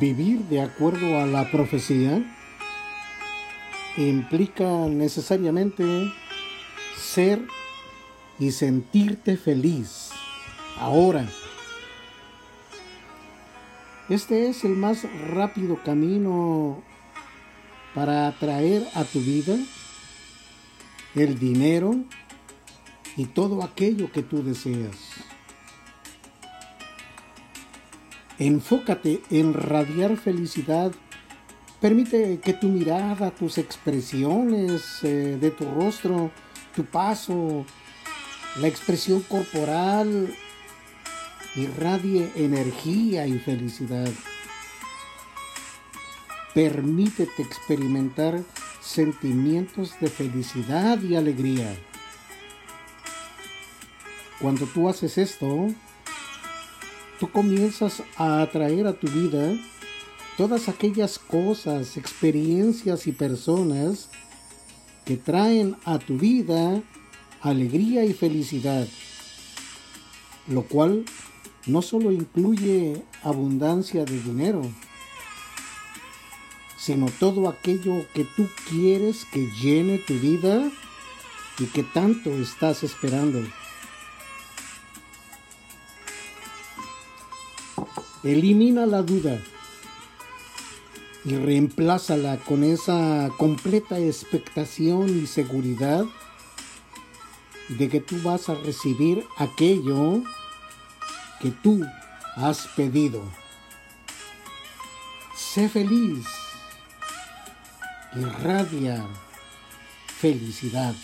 Vivir de acuerdo a la profecía implica necesariamente ser y sentirte feliz ahora. Este es el más rápido camino para atraer a tu vida el dinero y todo aquello que tú deseas. Enfócate en radiar felicidad. Permite que tu mirada, tus expresiones eh, de tu rostro, tu paso, la expresión corporal irradie energía y felicidad. Permítete experimentar sentimientos de felicidad y alegría. Cuando tú haces esto, tú comienzas a atraer a tu vida todas aquellas cosas, experiencias y personas que traen a tu vida alegría y felicidad, lo cual no solo incluye abundancia de dinero, sino todo aquello que tú quieres que llene tu vida y que tanto estás esperando. Elimina la duda y reemplázala con esa completa expectación y seguridad de que tú vas a recibir aquello que tú has pedido. Sé feliz, irradia felicidad.